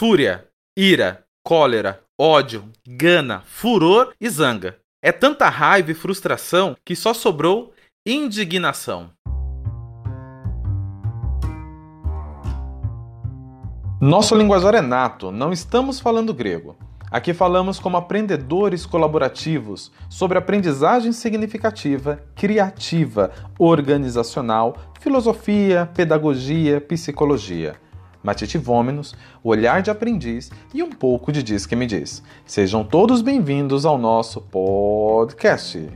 fúria, ira, cólera, ódio, gana, furor e zanga. É tanta raiva e frustração que só sobrou indignação. Nosso linguajar é nato, não estamos falando grego. Aqui falamos como aprendedores colaborativos sobre aprendizagem significativa, criativa, organizacional, filosofia, pedagogia, psicologia. Matite Vômenos, o olhar de aprendiz e um pouco de Diz que me diz. Sejam todos bem-vindos ao nosso podcast.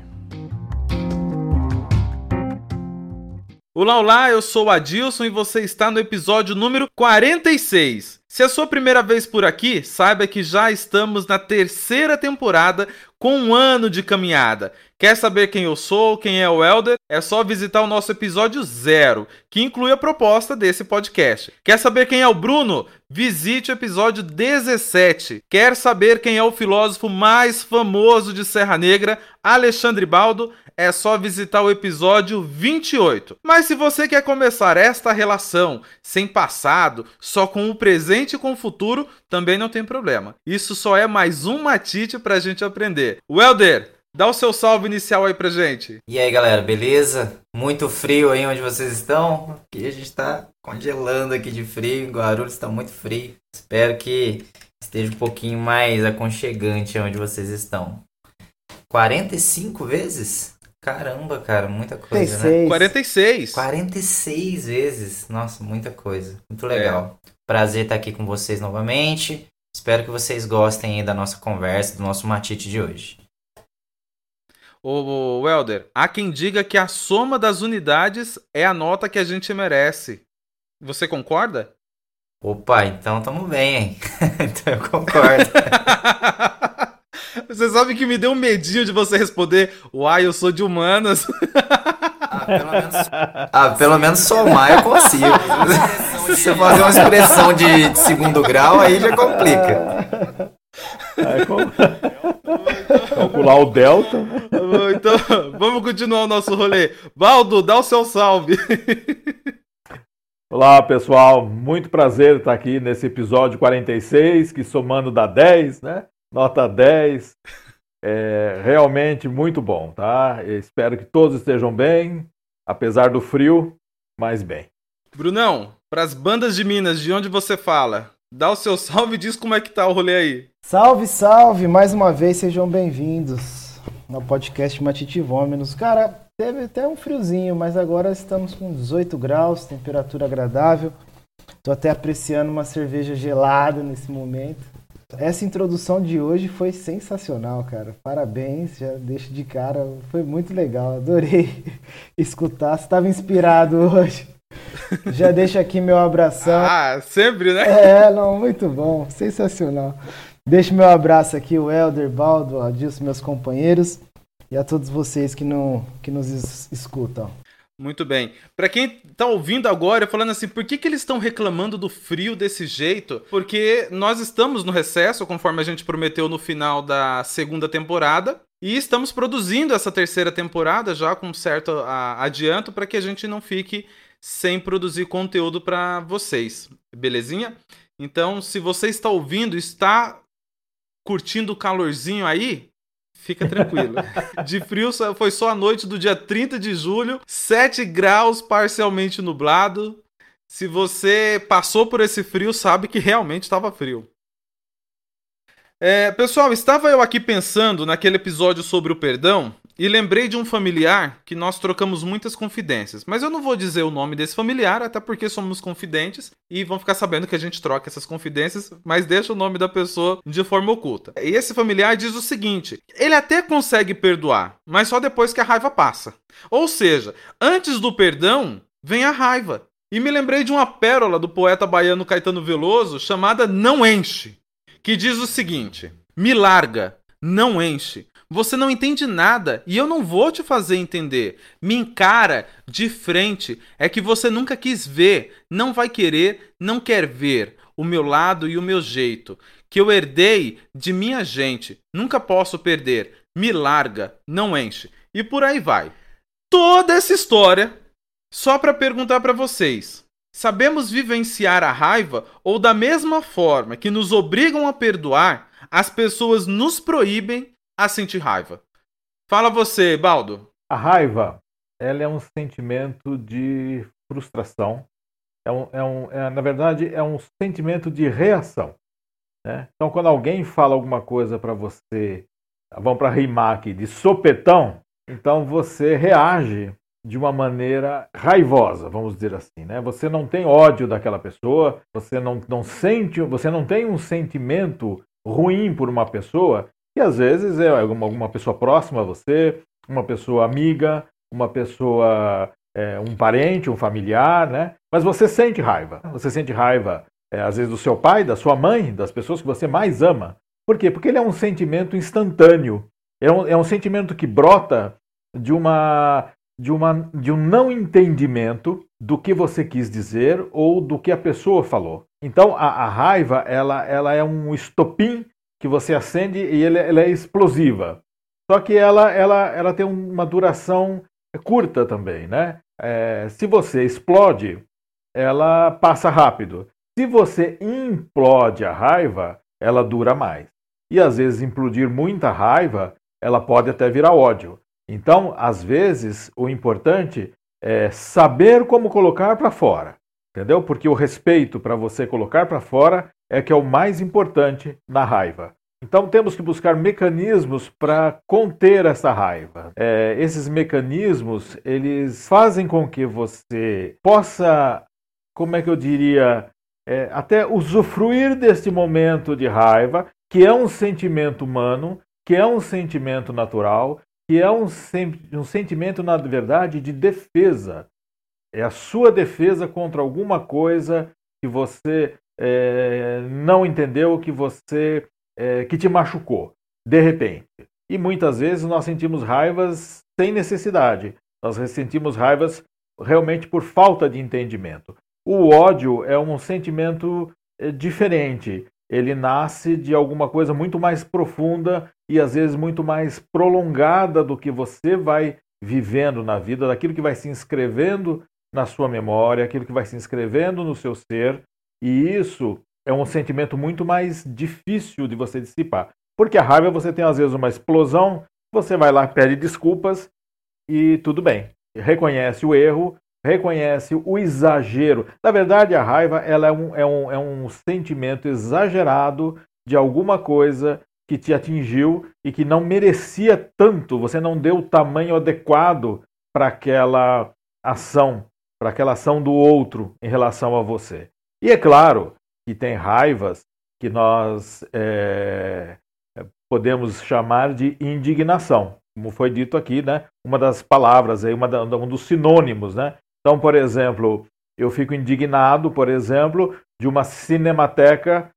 Olá, olá, eu sou o Adilson e você está no episódio número 46. Se é a sua primeira vez por aqui, saiba que já estamos na terceira temporada com um ano de caminhada. Quer saber quem eu sou, quem é o Elder? É só visitar o nosso episódio zero, que inclui a proposta desse podcast. Quer saber quem é o Bruno? Visite o episódio 17. Quer saber quem é o filósofo mais famoso de Serra Negra, Alexandre Baldo? É só visitar o episódio 28. Mas se você quer começar esta relação sem passado, só com o presente e com o futuro, também não tem problema. Isso só é mais um matite pra gente aprender. Welder, Dá o seu salve inicial aí pra gente. E aí, galera, beleza? Muito frio aí onde vocês estão? Aqui a gente tá congelando aqui de frio, em Guarulhos está muito frio. Espero que esteja um pouquinho mais aconchegante onde vocês estão. 45 vezes? Caramba, cara, muita coisa, 46. né? 46. 46 vezes. Nossa, muita coisa. Muito legal. É. Prazer estar aqui com vocês novamente. Espero que vocês gostem da nossa conversa, do nosso matite de hoje. Ô, Welder, há quem diga que a soma das unidades é a nota que a gente merece. Você concorda? Opa, então tamo bem, hein? então eu concordo. você sabe que me deu um medinho de você responder, uai, eu sou de humanas. ah, pelo menos, ah, pelo menos somar eu consigo. Se você fazer uma expressão de segundo grau, aí já complica. Como... Calcular o delta. Então, vamos continuar o nosso rolê. Baldo, dá o seu salve. Olá, pessoal. Muito prazer estar aqui nesse episódio 46, que somando dá 10, né? Nota 10. É realmente muito bom, tá? Eu espero que todos estejam bem, apesar do frio, mas bem. Brunão, para as bandas de Minas, de onde você fala? Dá o seu salve e diz como é que tá o rolê aí. Salve, salve! Mais uma vez, sejam bem-vindos no podcast Matiti Vômenos. Cara, teve até um friozinho, mas agora estamos com 18 graus, temperatura agradável. Tô até apreciando uma cerveja gelada nesse momento. Essa introdução de hoje foi sensacional, cara. Parabéns, já deixo de cara. Foi muito legal, adorei escutar. Você estava inspirado hoje. Já deixo aqui meu abração. Ah, sempre, né? É, não, muito bom, sensacional. Deixo meu abraço aqui, o Helder, Baldo, Adilson, meus companheiros, e a todos vocês que, não, que nos escutam. Muito bem. Para quem tá ouvindo agora, falando assim, por que, que eles estão reclamando do frio desse jeito? Porque nós estamos no recesso, conforme a gente prometeu no final da segunda temporada, e estamos produzindo essa terceira temporada já com certo adianto para que a gente não fique sem produzir conteúdo para vocês, belezinha? Então, se você está ouvindo, está curtindo o calorzinho aí, fica tranquilo. De frio foi só a noite do dia 30 de julho, 7 graus parcialmente nublado. Se você passou por esse frio, sabe que realmente estava frio. É, pessoal, estava eu aqui pensando naquele episódio sobre o perdão e lembrei de um familiar que nós trocamos muitas confidências. Mas eu não vou dizer o nome desse familiar, até porque somos confidentes e vão ficar sabendo que a gente troca essas confidências, mas deixa o nome da pessoa de forma oculta. E esse familiar diz o seguinte: ele até consegue perdoar, mas só depois que a raiva passa. Ou seja, antes do perdão vem a raiva. E me lembrei de uma pérola do poeta baiano Caetano Veloso chamada Não Enche, que diz o seguinte: Me larga, não enche você não entende nada e eu não vou te fazer entender. Me encara de frente. É que você nunca quis ver, não vai querer, não quer ver o meu lado e o meu jeito, que eu herdei de minha gente. Nunca posso perder. Me larga, não enche. E por aí vai. Toda essa história só para perguntar para vocês. Sabemos vivenciar a raiva ou da mesma forma que nos obrigam a perdoar, as pessoas nos proíbem a sentir raiva. Fala você, Baldo. A raiva, ela é um sentimento de frustração. É um, é um, é, na verdade, é um sentimento de reação. Né? Então, quando alguém fala alguma coisa para você, vamos para rimar aqui, de sopetão, então você reage de uma maneira raivosa, vamos dizer assim, né? Você não tem ódio daquela pessoa, você não, não sente, você não tem um sentimento ruim por uma pessoa, que às vezes é alguma, pessoa próxima a você, uma pessoa amiga, uma pessoa, é, um parente, um familiar, né? Mas você sente raiva. Você sente raiva, é, às vezes, do seu pai, da sua mãe, das pessoas que você mais ama. Por quê? Porque ele é um sentimento instantâneo. É um, é um sentimento que brota de uma de, uma, de um não entendimento do que você quis dizer ou do que a pessoa falou. Então a, a raiva ela, ela é um estopim que você acende e ele, ela é explosiva. Só que ela, ela, ela tem uma duração curta também, né? É, se você explode, ela passa rápido. Se você implode a raiva, ela dura mais. E às vezes implodir muita raiva, ela pode até virar ódio. Então, às vezes, o importante é saber como colocar para fora, entendeu? Porque o respeito para você colocar para fora é que é o mais importante na raiva. Então, temos que buscar mecanismos para conter essa raiva. É, esses mecanismos, eles fazem com que você possa, como é que eu diria, é, até usufruir deste momento de raiva, que é um sentimento humano, que é um sentimento natural, que é um, um sentimento, na verdade, de defesa. É a sua defesa contra alguma coisa que você é, não entendeu, que você é, que te machucou, de repente. E muitas vezes nós sentimos raivas sem necessidade. Nós sentimos raivas realmente por falta de entendimento. O ódio é um sentimento é, diferente ele nasce de alguma coisa muito mais profunda e às vezes muito mais prolongada do que você vai vivendo na vida, daquilo que vai se inscrevendo na sua memória, aquilo que vai se inscrevendo no seu ser, e isso é um sentimento muito mais difícil de você dissipar. Porque a raiva você tem às vezes uma explosão, você vai lá, pede desculpas e tudo bem. Reconhece o erro, reconhece o exagero. Na verdade, a raiva ela é, um, é, um, é um sentimento exagerado de alguma coisa que te atingiu e que não merecia tanto, você não deu o tamanho adequado para aquela ação, para aquela ação do outro em relação a você. E é claro que tem raivas que nós é, podemos chamar de indignação, como foi dito aqui, né? Uma das palavras aí, uma da, um dos sinônimos, né? Então, por exemplo, eu fico indignado, por exemplo, de uma cinemateca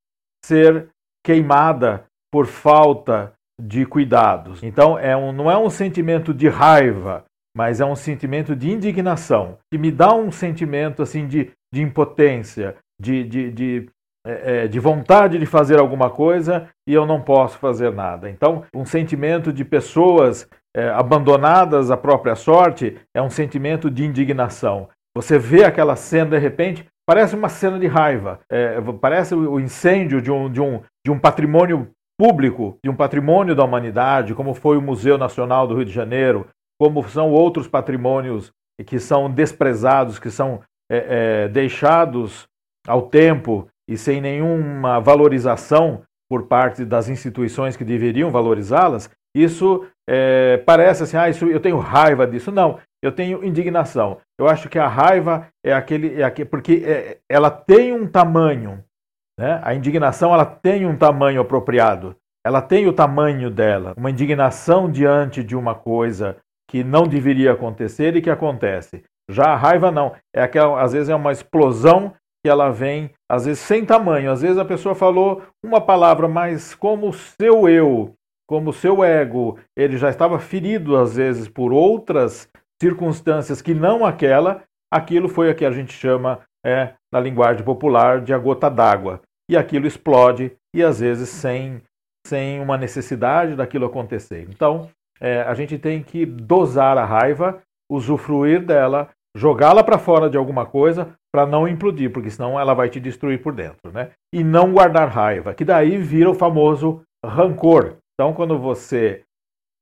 ser queimada por falta de cuidados. Então, é um, não é um sentimento de raiva, mas é um sentimento de indignação, que me dá um sentimento assim de, de impotência, de, de, de, é, é de vontade de fazer alguma coisa e eu não posso fazer nada. Então, um sentimento de pessoas é, abandonadas à própria sorte, é um sentimento de indignação. Você vê aquela cena de repente, parece uma cena de raiva, é, parece o incêndio de um, de, um, de um patrimônio público, de um patrimônio da humanidade, como foi o Museu Nacional do Rio de Janeiro, como são outros patrimônios que são desprezados, que são é, é deixados ao tempo e sem nenhuma valorização por parte das instituições que deveriam valorizá-las, isso é, parece assim, ah, isso, eu tenho raiva disso. Não, eu tenho indignação. Eu acho que a raiva é aquele, é aquele porque é, ela tem um tamanho, né? A indignação ela tem um tamanho apropriado. Ela tem o tamanho dela. Uma indignação diante de uma coisa que não deveria acontecer e que acontece. Já a raiva não. É aquela, às vezes é uma explosão que ela vem, às vezes sem tamanho. Às vezes a pessoa falou uma palavra, mas como o seu eu como seu ego ele já estava ferido às vezes por outras circunstâncias que não aquela, aquilo foi o que a gente chama é, na linguagem popular de a gota d'água. E aquilo explode e às vezes sem, sem uma necessidade daquilo acontecer. Então é, a gente tem que dosar a raiva, usufruir dela, jogá-la para fora de alguma coisa para não implodir, porque senão ela vai te destruir por dentro, né? E não guardar raiva, que daí vira o famoso rancor. Então, quando você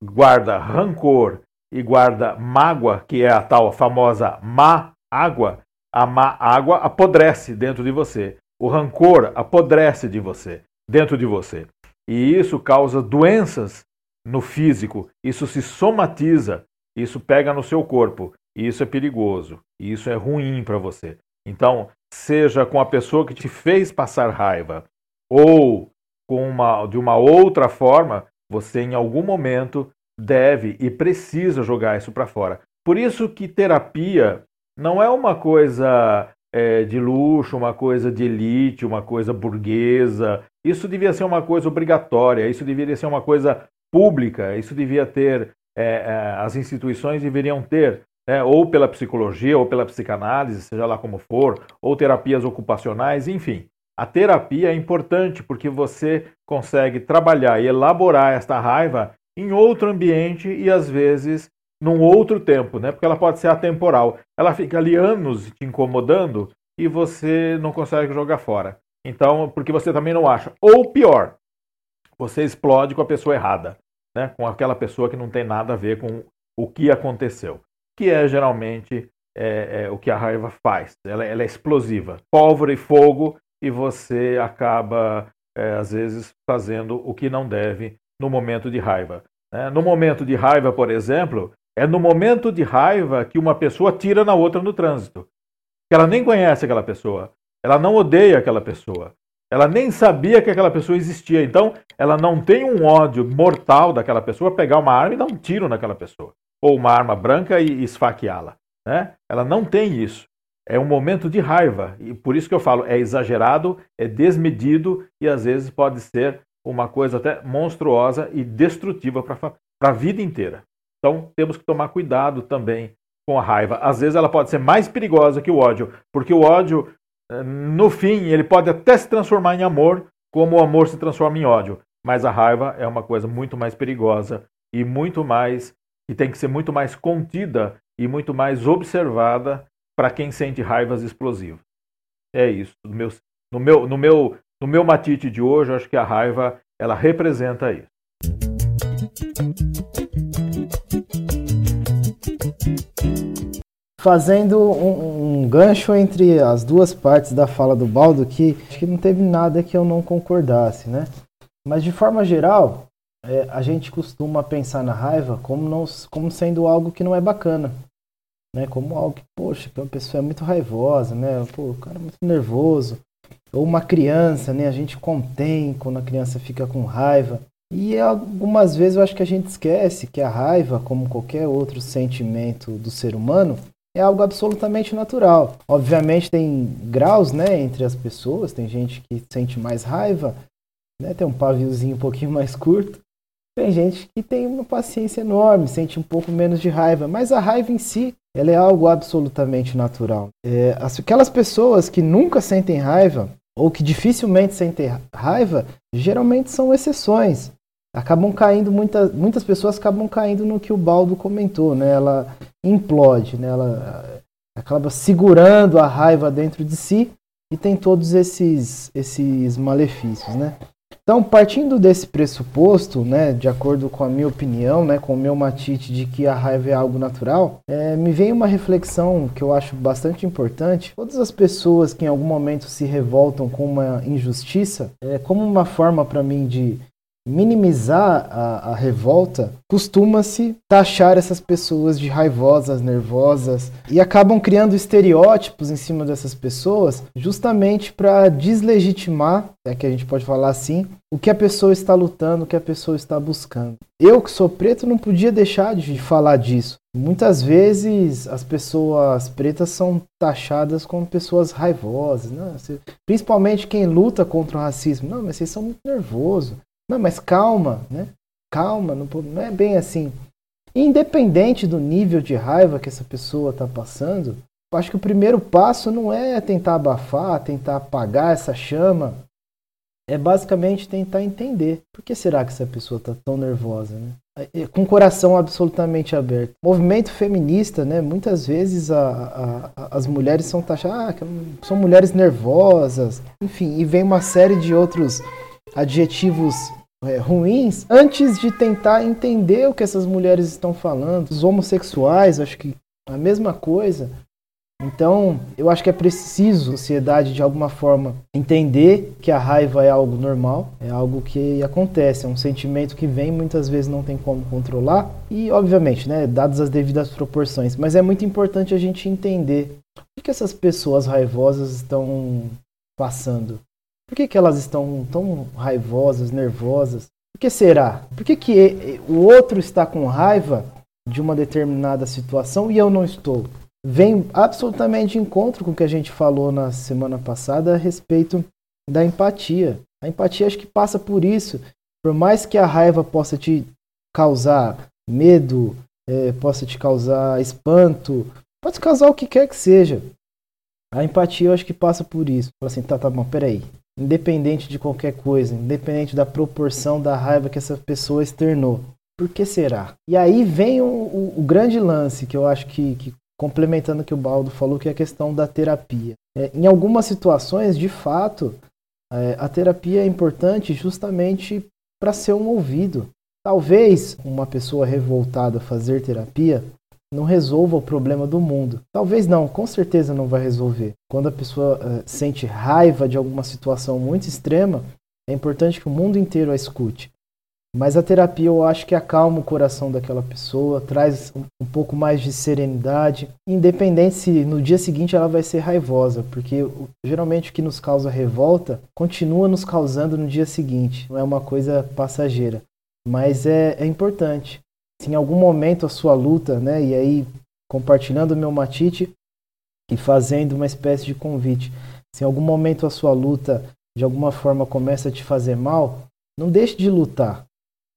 guarda rancor e guarda mágoa, que é a tal famosa má água, a má água apodrece dentro de você. O rancor apodrece de você, dentro de você. E isso causa doenças no físico, isso se somatiza, isso pega no seu corpo, e isso é perigoso, e isso é ruim para você. Então, seja com a pessoa que te fez passar raiva ou com uma, de uma outra forma, você em algum momento deve e precisa jogar isso para fora. Por isso que terapia não é uma coisa é, de luxo, uma coisa de elite, uma coisa burguesa. Isso devia ser uma coisa obrigatória, isso deveria ser uma coisa pública, isso devia ter, é, é, as instituições deveriam ter, né, ou pela psicologia, ou pela psicanálise, seja lá como for, ou terapias ocupacionais, enfim. A terapia é importante porque você consegue trabalhar e elaborar esta raiva em outro ambiente e às vezes num outro tempo, né? Porque ela pode ser atemporal. Ela fica ali anos te incomodando e você não consegue jogar fora. Então, porque você também não acha. Ou pior, você explode com a pessoa errada, né? Com aquela pessoa que não tem nada a ver com o que aconteceu, que é geralmente é, é, o que a raiva faz. Ela, ela, é explosiva, pólvora e fogo, e você acaba é, às vezes fazendo o que não deve no momento de raiva. Né? No momento de raiva, por exemplo, é no momento de raiva que uma pessoa tira na outra no trânsito. Ela nem conhece aquela pessoa, ela não odeia aquela pessoa, ela nem sabia que aquela pessoa existia. Então, ela não tem um ódio mortal daquela pessoa pegar uma arma e dar um tiro naquela pessoa, ou uma arma branca e esfaqueá-la. Né? Ela não tem isso. É um momento de raiva, e por isso que eu falo, é exagerado, é desmedido e às vezes pode ser uma coisa até monstruosa e destrutiva para a vida inteira. Então temos que tomar cuidado também com a raiva. Às vezes ela pode ser mais perigosa que o ódio, porque o ódio, eh, no fim, ele pode até se transformar em amor, como o amor se transforma em ódio. Mas a raiva é uma coisa muito mais perigosa e muito mais que tem que ser muito mais contida e muito mais observada para quem sente raivas explosivas. É isso. No meu, no meu, no meu, no meu matite de hoje, acho que a raiva ela representa isso. Fazendo um, um, gancho entre as duas partes da fala do Baldo, que acho que não teve nada que eu não concordasse, né? Mas de forma geral, é, a gente costuma pensar na raiva como, não, como sendo algo que não é bacana, né? Como algo que, poxa, que uma pessoa é muito raivosa, né? Pô, o cara é muito nervoso. Ou uma criança, né? A gente contém quando a criança fica com raiva. E algumas vezes eu acho que a gente esquece que a raiva, como qualquer outro sentimento do ser humano, é algo absolutamente natural. Obviamente tem graus, né, entre as pessoas, tem gente que sente mais raiva, né, tem um paviozinho um pouquinho mais curto. Tem gente que tem uma paciência enorme, sente um pouco menos de raiva, mas a raiva em si, ela é algo absolutamente natural. É, aquelas pessoas que nunca sentem raiva, ou que dificilmente sentem raiva, geralmente são exceções. Acabam caindo, muita, muitas pessoas acabam caindo no que o Baldo comentou, né? Ela implode, né? Ela acaba segurando a raiva dentro de si e tem todos esses, esses malefícios, né? Então, partindo desse pressuposto, né, de acordo com a minha opinião, né, com o meu matite de que a raiva é algo natural, é, me vem uma reflexão que eu acho bastante importante. Todas as pessoas que em algum momento se revoltam com uma injustiça, é como uma forma para mim de minimizar a, a revolta, costuma-se taxar essas pessoas de raivosas, nervosas e acabam criando estereótipos em cima dessas pessoas, justamente para deslegitimar, é que a gente pode falar assim, o que a pessoa está lutando, o que a pessoa está buscando. Eu que sou preto não podia deixar de falar disso. Muitas vezes as pessoas pretas são taxadas como pessoas raivosas, né? principalmente quem luta contra o racismo. Não, mas vocês são muito nervosos. Não, mas calma, né? Calma, não, não é bem assim. Independente do nível de raiva que essa pessoa está passando, eu acho que o primeiro passo não é tentar abafar, tentar apagar essa chama, é basicamente tentar entender por que será que essa pessoa está tão nervosa, né? com o coração absolutamente aberto. movimento feminista, né? Muitas vezes a, a, as mulheres são taxadas, ah, são mulheres nervosas, enfim, e vem uma série de outros adjetivos é, ruins antes de tentar entender o que essas mulheres estão falando. Os homossexuais, acho que a mesma coisa. Então, eu acho que é preciso a sociedade, de alguma forma, entender que a raiva é algo normal, é algo que acontece, é um sentimento que vem, muitas vezes não tem como controlar, e, obviamente, né, dadas as devidas proporções. Mas é muito importante a gente entender o que essas pessoas raivosas estão passando. Por que, que elas estão tão raivosas, nervosas? Por que será? Por que, que o outro está com raiva de uma determinada situação e eu não estou? vem absolutamente de encontro com o que a gente falou na semana passada a respeito da empatia. A empatia acho que passa por isso. Por mais que a raiva possa te causar medo, é, possa te causar espanto, pode causar o que quer que seja. A empatia eu acho que passa por isso. Fala assim, tá, tá bom, peraí. Independente de qualquer coisa, independente da proporção da raiva que essa pessoa externou. Por que será? E aí vem o, o, o grande lance que eu acho que, que complementando o que o Baldo falou, que é a questão da terapia. É, em algumas situações, de fato, é, a terapia é importante justamente para ser um ouvido. Talvez uma pessoa revoltada fazer terapia não resolva o problema do mundo. Talvez não, com certeza não vai resolver. Quando a pessoa é, sente raiva de alguma situação muito extrema, é importante que o mundo inteiro a escute. Mas a terapia eu acho que acalma o coração daquela pessoa, traz um, pouco mais de serenidade, independente se no dia seguinte ela vai ser raivosa, porque geralmente o que nos causa revolta continua nos causando no dia seguinte, não é uma coisa passageira. Mas é, é importante. Se em algum momento a sua luta, né, e aí compartilhando o meu matite e fazendo uma espécie de convite, se em algum momento a sua luta de alguma forma começa a te fazer mal, não deixe de lutar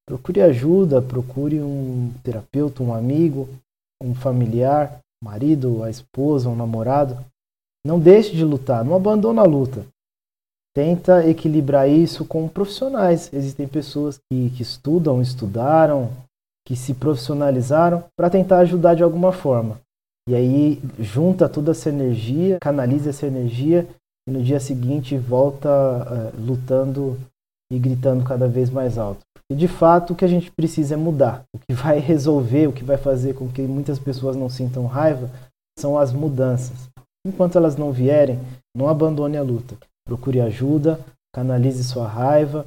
Procure ajuda, procure um terapeuta, um amigo, um familiar, marido, a esposa, um namorado. Não deixe de lutar, não abandone a luta. Tenta equilibrar isso com profissionais. Existem pessoas que, que estudam, estudaram, que se profissionalizaram para tentar ajudar de alguma forma. E aí junta toda essa energia, canaliza essa energia e no dia seguinte volta uh, lutando e gritando cada vez mais alto. E de fato o que a gente precisa é mudar. O que vai resolver, o que vai fazer com que muitas pessoas não sintam raiva são as mudanças. Enquanto elas não vierem, não abandone a luta. Procure ajuda, canalize sua raiva,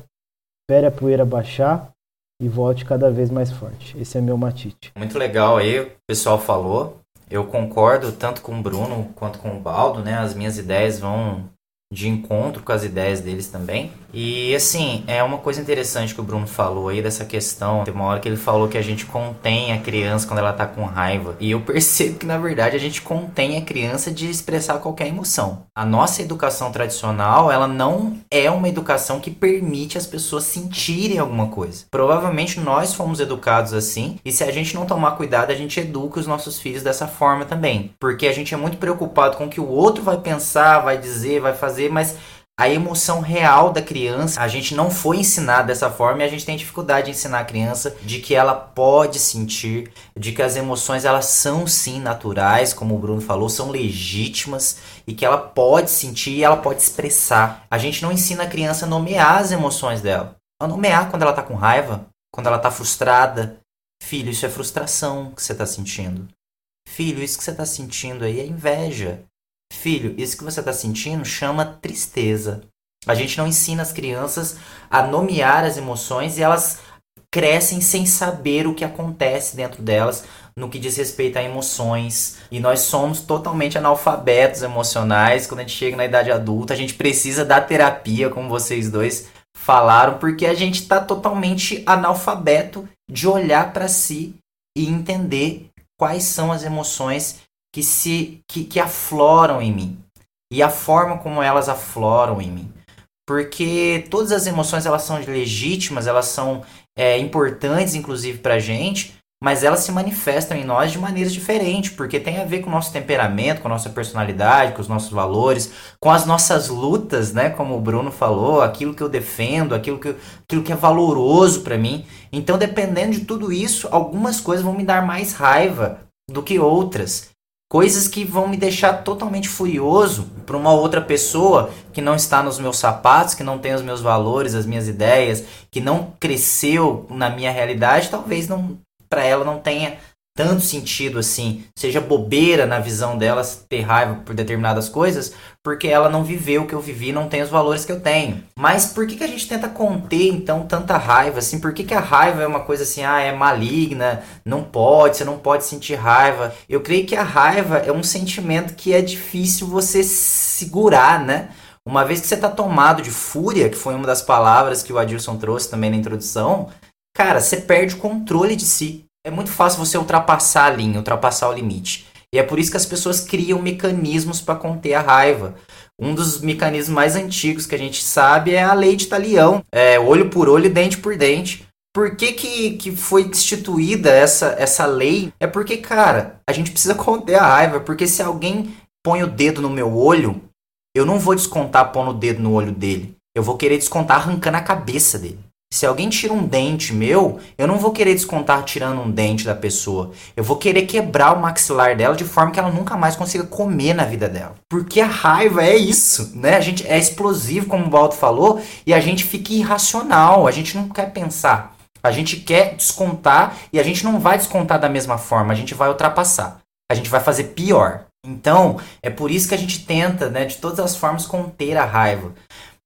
espere a poeira baixar e volte cada vez mais forte. Esse é meu matite. Muito legal aí, o pessoal falou. Eu concordo tanto com o Bruno quanto com o Baldo, né? As minhas ideias vão de encontro com as ideias deles também. E assim, é uma coisa interessante que o Bruno falou aí dessa questão. Tem uma hora que ele falou que a gente contém a criança quando ela tá com raiva. E eu percebo que na verdade a gente contém a criança de expressar qualquer emoção. A nossa educação tradicional, ela não é uma educação que permite as pessoas sentirem alguma coisa. Provavelmente nós fomos educados assim, e se a gente não tomar cuidado, a gente educa os nossos filhos dessa forma também. Porque a gente é muito preocupado com o que o outro vai pensar, vai dizer, vai fazer fazer, mas a emoção real da criança, a gente não foi ensinado dessa forma e a gente tem dificuldade de ensinar a criança de que ela pode sentir, de que as emoções elas são sim naturais, como o Bruno falou, são legítimas e que ela pode sentir e ela pode expressar. A gente não ensina a criança a nomear as emoções dela. A nomear quando ela tá com raiva, quando ela tá frustrada. Filho, isso é frustração que você tá sentindo. Filho, isso que você tá sentindo aí é inveja. Filho, isso que você está sentindo chama tristeza. A gente não ensina as crianças a nomear as emoções e elas crescem sem saber o que acontece dentro delas no que diz respeito a emoções. E nós somos totalmente analfabetos emocionais quando a gente chega na idade adulta. A gente precisa da terapia, como vocês dois falaram, porque a gente está totalmente analfabeto de olhar para si e entender quais são as emoções que se que, que afloram em mim e a forma como elas afloram em mim porque todas as emoções elas são legítimas elas são é, importantes inclusive para gente mas elas se manifestam em nós de maneiras diferentes, porque tem a ver com o nosso temperamento, com a nossa personalidade, com os nossos valores, com as nossas lutas, né? Como o Bruno falou, aquilo que eu defendo, aquilo que, aquilo que é valoroso para mim. Então, dependendo de tudo isso, algumas coisas vão me dar mais raiva do que outras. Coisas que vão me deixar totalmente furioso para uma outra pessoa que não está nos meus sapatos, que não tem os meus valores, as minhas ideias, que não cresceu na minha realidade, talvez não para ela não tenha tanto sentido assim, seja bobeira na visão dela ter raiva por determinadas coisas, porque ela não viveu o que eu vivi, não tem os valores que eu tenho. Mas por que, que a gente tenta conter então tanta raiva assim? Por que, que a raiva é uma coisa assim, ah, é maligna, não pode, você não pode sentir raiva? Eu creio que a raiva é um sentimento que é difícil você segurar, né? Uma vez que você está tomado de fúria, que foi uma das palavras que o Adilson trouxe também na introdução, cara, você perde o controle de si. É muito fácil você ultrapassar a linha, ultrapassar o limite. E é por isso que as pessoas criam mecanismos para conter a raiva. Um dos mecanismos mais antigos que a gente sabe é a lei de talião. É olho por olho, dente por dente. Por que, que, que foi instituída essa, essa lei? É porque, cara, a gente precisa conter a raiva. Porque se alguém põe o dedo no meu olho, eu não vou descontar pondo o dedo no olho dele. Eu vou querer descontar arrancando a cabeça dele. Se alguém tira um dente meu, eu não vou querer descontar tirando um dente da pessoa. Eu vou querer quebrar o maxilar dela de forma que ela nunca mais consiga comer na vida dela. Porque a raiva é isso, né? A gente é explosivo, como o Baldo falou, e a gente fica irracional. A gente não quer pensar. A gente quer descontar e a gente não vai descontar da mesma forma. A gente vai ultrapassar. A gente vai fazer pior. Então, é por isso que a gente tenta, né, de todas as formas, conter a raiva.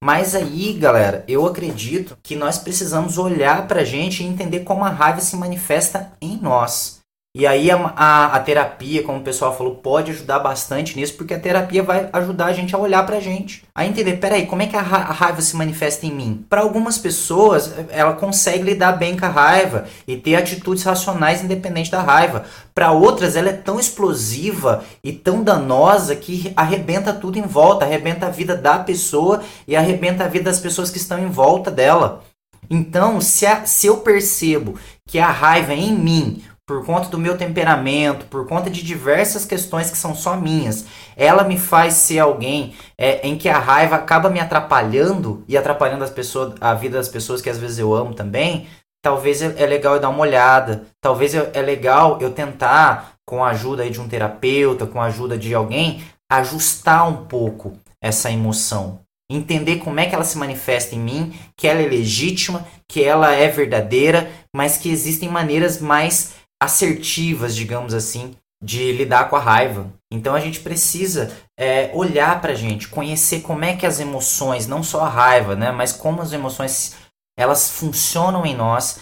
Mas aí, galera, eu acredito que nós precisamos olhar pra gente e entender como a raiva se manifesta em nós. E aí a, a, a, terapia, como o pessoal falou, pode ajudar bastante nisso, porque a terapia vai ajudar a gente a olhar pra gente. A entender, peraí, como é que a, ra a raiva se manifesta em mim? Para algumas pessoas, ela consegue lidar bem com a raiva e ter atitudes racionais independente da raiva. Para outras, ela é tão explosiva e tão danosa que arrebenta tudo em volta, arrebenta a vida da pessoa e arrebenta a vida das pessoas que estão em volta dela. Então, se, a, se eu percebo que a raiva é em mim por conta do meu temperamento, por conta de diversas questões que são só minhas, ela me faz ser alguém é, em que a raiva acaba me atrapalhando e atrapalhando as pessoas, a vida das pessoas que às vezes eu amo também. Talvez é, é legal eu dar uma olhada. Talvez é legal eu tentar, com a ajuda de um terapeuta, com a ajuda de alguém, ajustar um pouco essa emoção entender como é que ela se manifesta em mim, que ela é legítima, que ela é verdadeira, mas que existem maneiras mais assertivas, digamos assim, de lidar com a raiva. Então a gente precisa é, olhar para a gente, conhecer como é que as emoções, não só a raiva, né, mas como as emoções elas funcionam em nós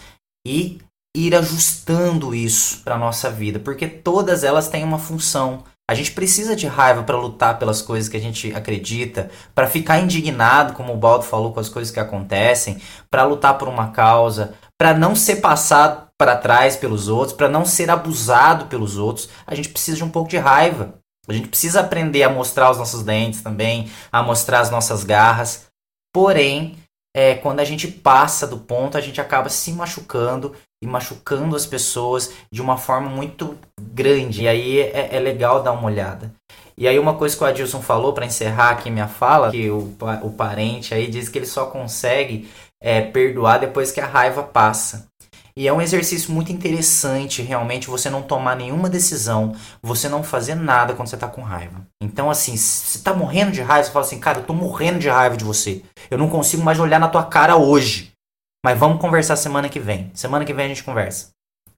e ir ajustando isso para nossa vida, porque todas elas têm uma função. A gente precisa de raiva para lutar pelas coisas que a gente acredita, para ficar indignado, como o Baldo falou, com as coisas que acontecem, para lutar por uma causa, para não ser passado para trás pelos outros, para não ser abusado pelos outros, a gente precisa de um pouco de raiva. A gente precisa aprender a mostrar os nossos dentes também, a mostrar as nossas garras. Porém, é, quando a gente passa do ponto, a gente acaba se machucando e machucando as pessoas de uma forma muito grande. E aí é, é legal dar uma olhada. E aí uma coisa que o Adilson falou para encerrar aqui minha fala, que o, o parente aí diz que ele só consegue é, perdoar depois que a raiva passa. E é um exercício muito interessante, realmente, você não tomar nenhuma decisão, você não fazer nada quando você tá com raiva. Então, assim, você tá morrendo de raiva, você fala assim, cara, eu tô morrendo de raiva de você. Eu não consigo mais olhar na tua cara hoje. Mas vamos conversar semana que vem. Semana que vem a gente conversa.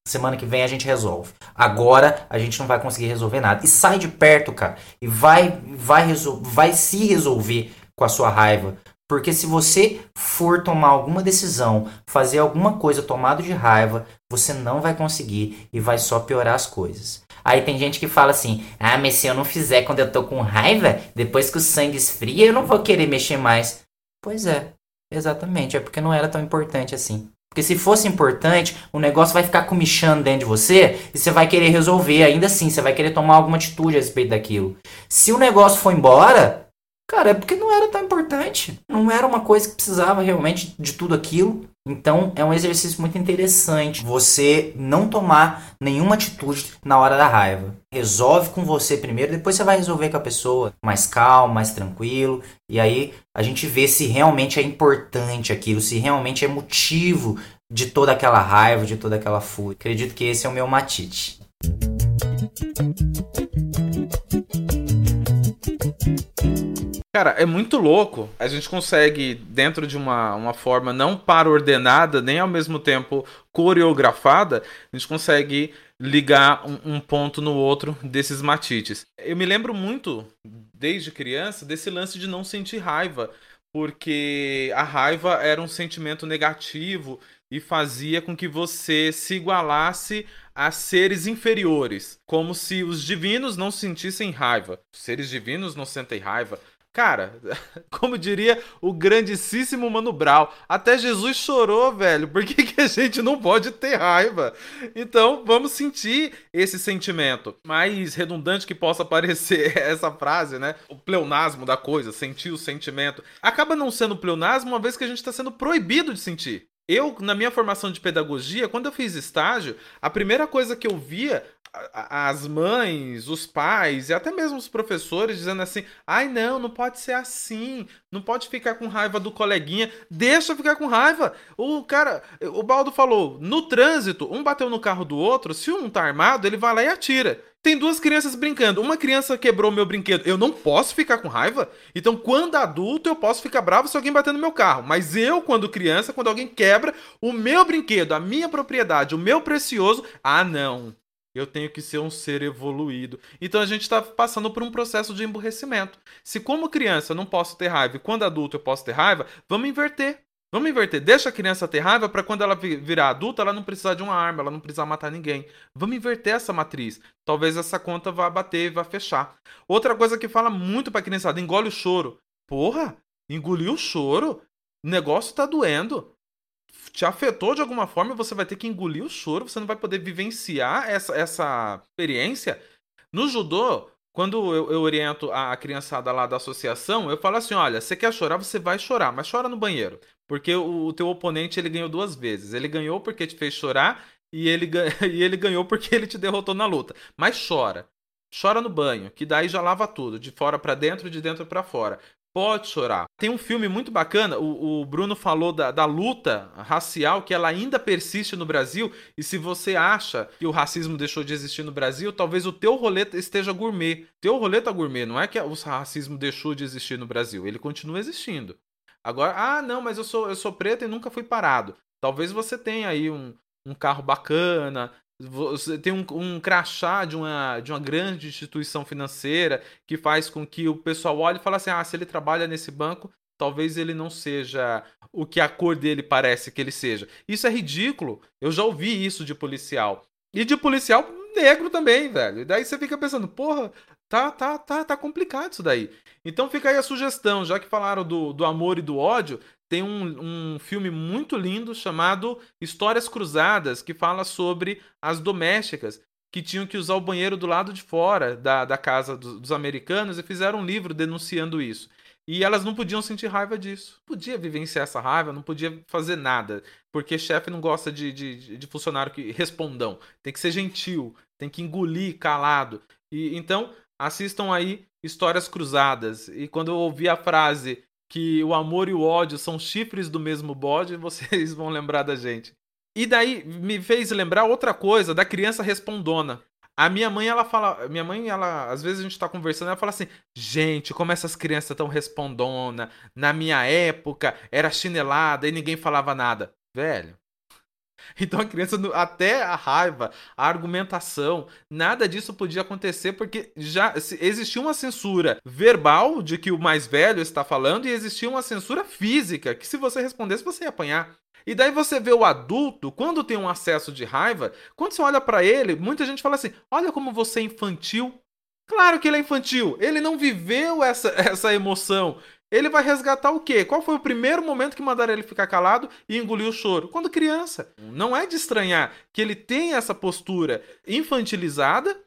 Semana que vem a gente resolve. Agora a gente não vai conseguir resolver nada. E sai de perto, cara. E vai, vai, vai se resolver com a sua raiva. Porque se você for tomar alguma decisão, fazer alguma coisa tomado de raiva, você não vai conseguir e vai só piorar as coisas. Aí tem gente que fala assim: "Ah, mas se eu não fizer quando eu tô com raiva, depois que o sangue esfria, eu não vou querer mexer mais". Pois é. Exatamente, é porque não era tão importante assim. Porque se fosse importante, o negócio vai ficar comichando dentro de você e você vai querer resolver. Ainda assim, você vai querer tomar alguma atitude a respeito daquilo. Se o negócio for embora, cara, é porque não era tão importante. Não era uma coisa que precisava realmente de tudo aquilo. Então é um exercício muito interessante você não tomar nenhuma atitude na hora da raiva. Resolve com você primeiro, depois você vai resolver com a pessoa mais calmo, mais tranquilo. E aí a gente vê se realmente é importante aquilo, se realmente é motivo de toda aquela raiva, de toda aquela fúria. Acredito que esse é o meu matite. Cara, é muito louco. A gente consegue, dentro de uma, uma forma não para ordenada, nem ao mesmo tempo coreografada, a gente consegue ligar um, um, ponto no outro desses matites. Eu me lembro muito, desde criança, desse lance de não sentir raiva, porque a raiva era um sentimento negativo e fazia com que você se igualasse a seres inferiores, como se os divinos não sentissem raiva. Seres divinos não sentem raiva. Cara, como diria o grandíssimo Mano Brown, até Jesus chorou, velho. Por que, que a gente não pode ter raiva? Então, vamos sentir esse sentimento. Mais redundante que possa parecer essa frase, né? O pleonasmo da coisa, sentir o sentimento. Acaba não sendo pleonasmo uma vez que a gente está sendo proibido de sentir. Eu, na minha formação de pedagogia, quando eu fiz estágio, a primeira coisa que eu via as mães, os pais e até mesmo os professores dizendo assim: ai não, não pode ser assim, não pode ficar com raiva do coleguinha, deixa ficar com raiva. O cara, o Baldo falou: no trânsito, um bateu no carro do outro, se um tá armado, ele vai lá e atira. Tem duas crianças brincando. Uma criança quebrou meu brinquedo. Eu não posso ficar com raiva. Então, quando adulto, eu posso ficar bravo se alguém bater no meu carro. Mas eu, quando criança, quando alguém quebra o meu brinquedo, a minha propriedade, o meu precioso, ah, não. Eu tenho que ser um ser evoluído. Então a gente está passando por um processo de emburrecimento. Se como criança eu não posso ter raiva e quando adulto eu posso ter raiva, vamos inverter. Vamos inverter. Deixa a criança ter raiva para quando ela virar adulta, ela não precisar de uma arma, ela não precisar matar ninguém. Vamos inverter essa matriz. Talvez essa conta vá bater e vá fechar. Outra coisa que fala muito pra criançada, engole o choro. Porra, engoliu o choro? O negócio tá doendo. Te afetou de alguma forma, você vai ter que engolir o choro, você não vai poder vivenciar essa, essa experiência. No judô, quando eu, eu, oriento a criançada lá da associação, eu falo assim: olha, você quer chorar, você vai chorar, mas chora no banheiro. Porque o, o teu oponente ele ganhou duas vezes. Ele ganhou porque te fez chorar e ele, e ele ganhou porque ele te derrotou na luta. Mas chora. Chora no banho, que daí já lava tudo, de fora para dentro, de dentro para fora. Pode chorar. Tem um filme muito bacana, o, o Bruno falou da, da, luta racial, que ela ainda persiste no Brasil, e se você acha que o racismo deixou de existir no Brasil, talvez o teu rolê esteja gourmet. Teu rolê tá gourmet, não é que o racismo deixou de existir no Brasil, ele continua existindo. Agora, ah, não, mas eu sou, eu sou preto e nunca fui parado. Talvez você tenha aí um, um carro bacana, você tem um, um crachá de uma, de uma grande instituição financeira que faz com que o pessoal olhe e fale assim: ah, se ele trabalha nesse banco, talvez ele não seja o que a cor dele parece que ele seja. Isso é ridículo. Eu já ouvi isso de policial. E de policial negro também, velho. E daí você fica pensando, porra, tá, tá, tá, tá complicado isso daí. Então fica aí a sugestão, já que falaram do, do amor e do ódio, tem um, um filme muito lindo chamado Histórias Cruzadas, que fala sobre as domésticas que tinham que usar o banheiro do lado de fora da, da casa dos, dos americanos e fizeram um livro denunciando isso. E elas não podiam sentir raiva disso. Podia vivenciar essa raiva, não podia fazer nada. Porque chefe não gosta de, de, de, funcionário que respondam. Tem que ser gentil, tem que engolir calado. E Então, assistam aí Histórias Cruzadas. E quando eu ouvi a frase que o amor e o ódio são chifres do mesmo bode, vocês vão lembrar da gente. E daí me fez lembrar outra coisa da criança respondona. A minha mãe, ela fala. Minha mãe, ela. Às vezes a gente tá conversando, ela fala assim: gente, como essas crianças tão respondona. Na minha época era chinelada e ninguém falava nada. Velho, Então a criança, até a raiva, a argumentação, nada disso podia acontecer porque já existia uma censura verbal de que o mais velho está falando e existia uma censura física que se você respondesse você ia apanhar. E daí você vê o adulto, quando tem um acesso de raiva, quando você olha para ele, muita gente fala assim: olha como você é infantil. Claro que ele é infantil, ele não viveu essa, essa emoção. Ele vai resgatar o quê? Qual foi o primeiro momento que mandaram ele ficar calado e engolir o choro? Quando criança. Não é de estranhar que ele tenha essa postura infantilizada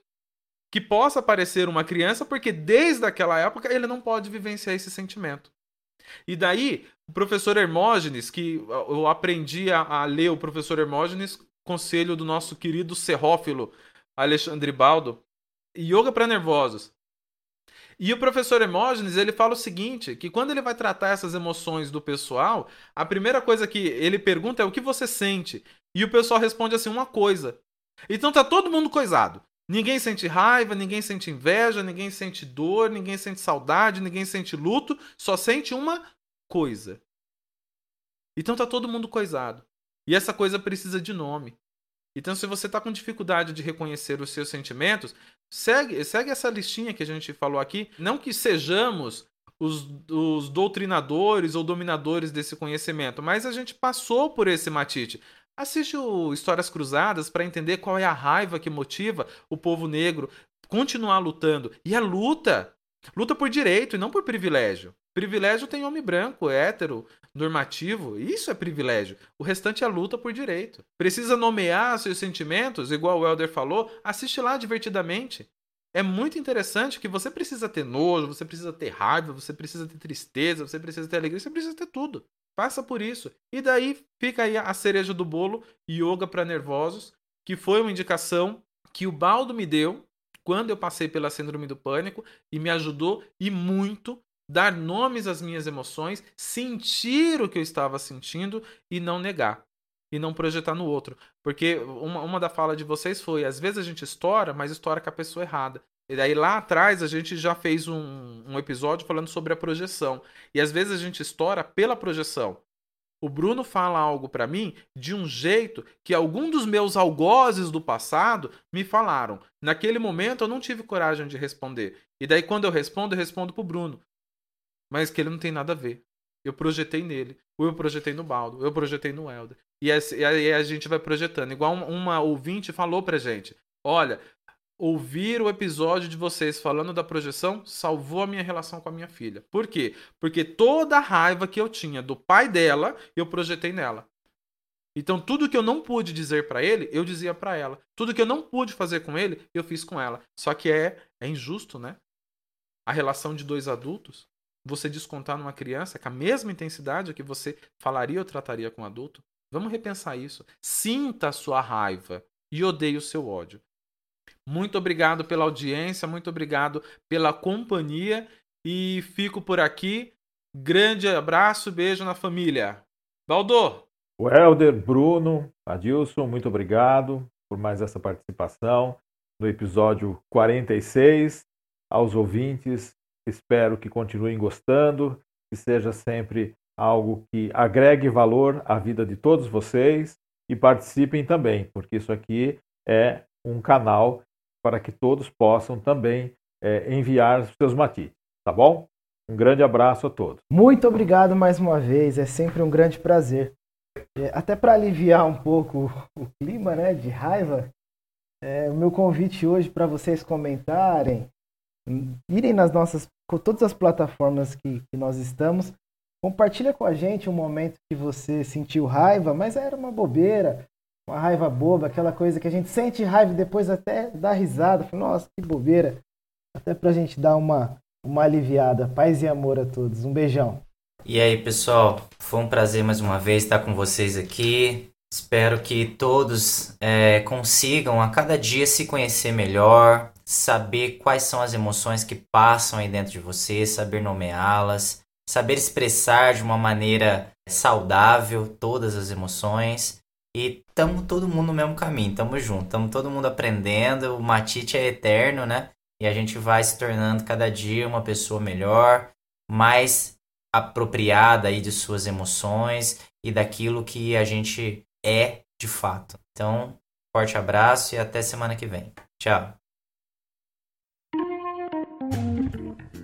que possa parecer uma criança, porque desde aquela época ele não pode vivenciar esse sentimento. E daí, o professor Hermógenes, que eu aprendi a, a ler o professor Hermógenes, conselho do nosso querido serrófilo Alexandre Baldo, Yoga para Nervosos. E o professor Hermógenes, ele fala o seguinte, que quando ele vai tratar essas emoções do pessoal, a primeira coisa que ele pergunta é o que você sente. E o pessoal responde assim, uma coisa. Então tá todo mundo coisado. Ninguém sente raiva, ninguém sente inveja, ninguém sente dor, ninguém sente saudade, ninguém sente luto, só sente uma coisa. Então tá todo mundo coisado. E essa coisa precisa de nome. Então, se você está com dificuldade de reconhecer os seus sentimentos, segue, segue essa listinha que a gente falou aqui. Não que sejamos os, os doutrinadores ou dominadores desse conhecimento, mas a gente passou por esse matite. Assiste o Histórias Cruzadas para entender qual é a raiva que motiva o povo negro continuar lutando. E a luta, luta por direito e não por privilégio. Privilégio tem homem branco, hétero, normativo, isso é privilégio. O restante é luta por direito. Precisa nomear seus sentimentos, igual o Elder falou, assiste lá divertidamente. É muito interessante que você precisa ter nojo, você precisa ter raiva, você precisa ter tristeza, você precisa ter alegria, você precisa ter tudo. Passa por isso. E daí fica aí a cereja do bolo, yoga para nervosos, que foi uma indicação que o Baldo me deu quando eu passei pela síndrome do pânico e me ajudou e muito dar nomes às minhas emoções, sentir o que eu estava sentindo e não negar. E não projetar no outro. Porque uma, uma da fala de vocês foi: às vezes a gente estoura, mas estoura com a pessoa errada. E daí lá atrás a gente já fez um, um episódio falando sobre a projeção. E às vezes a gente estoura pela projeção. O Bruno fala algo para mim de um jeito que algum dos meus algozes do passado me falaram. Naquele momento eu não tive coragem de responder. E daí quando eu respondo, eu respondo pro Bruno mas que ele não tem nada a ver. Eu projetei nele, ou eu projetei no Baldo, ou eu projetei no Helder. E aí a gente vai projetando. Igual uma ouvinte falou pra gente: Olha, ouvir o episódio de vocês falando da projeção salvou a minha relação com a minha filha. Por quê? Porque toda a raiva que eu tinha do pai dela, eu projetei nela. Então tudo que eu não pude dizer para ele, eu dizia para ela. Tudo que eu não pude fazer com ele, eu fiz com ela. Só que é é injusto, né? A relação de dois adultos você descontar numa criança com a mesma intensidade que você falaria ou trataria com um adulto? Vamos repensar isso. Sinta a sua raiva e odeie o seu ódio. Muito obrigado pela audiência, muito obrigado pela companhia e fico por aqui. Grande abraço, beijo na família. Baldo! O Helder, Bruno, Adilson, muito obrigado por mais essa participação no episódio 46. Aos ouvintes, Espero que continuem gostando, que seja sempre algo que agregue valor à vida de todos vocês e participem também, porque isso aqui é um canal para que todos possam também é, enviar seus matites, tá bom? Um grande abraço a todos. Muito obrigado mais uma vez, é sempre um grande prazer. É, até para aliviar um pouco o clima né, de raiva, é, o meu convite hoje para vocês comentarem, irem nas nossas com todas as plataformas que, que nós estamos. Compartilha com a gente um momento que você sentiu raiva, mas era uma bobeira, uma raiva boba, aquela coisa que a gente sente raiva e depois até dá risada. Nossa, que bobeira. Até pra gente dar uma, uma aliviada. Paz e amor a todos. Um beijão. E aí, pessoal, foi um prazer mais uma vez estar com vocês aqui. Espero que todos é, consigam a cada dia se conhecer melhor, saber quais são as emoções que passam aí dentro de você, saber nomeá-las, saber expressar de uma maneira saudável todas as emoções. E estamos todo mundo no mesmo caminho, estamos juntos, estamos todo mundo aprendendo. O Matite é eterno, né? E a gente vai se tornando cada dia uma pessoa melhor, mais apropriada aí de suas emoções e daquilo que a gente é de fato. Então, forte abraço e até semana que vem. Tchau.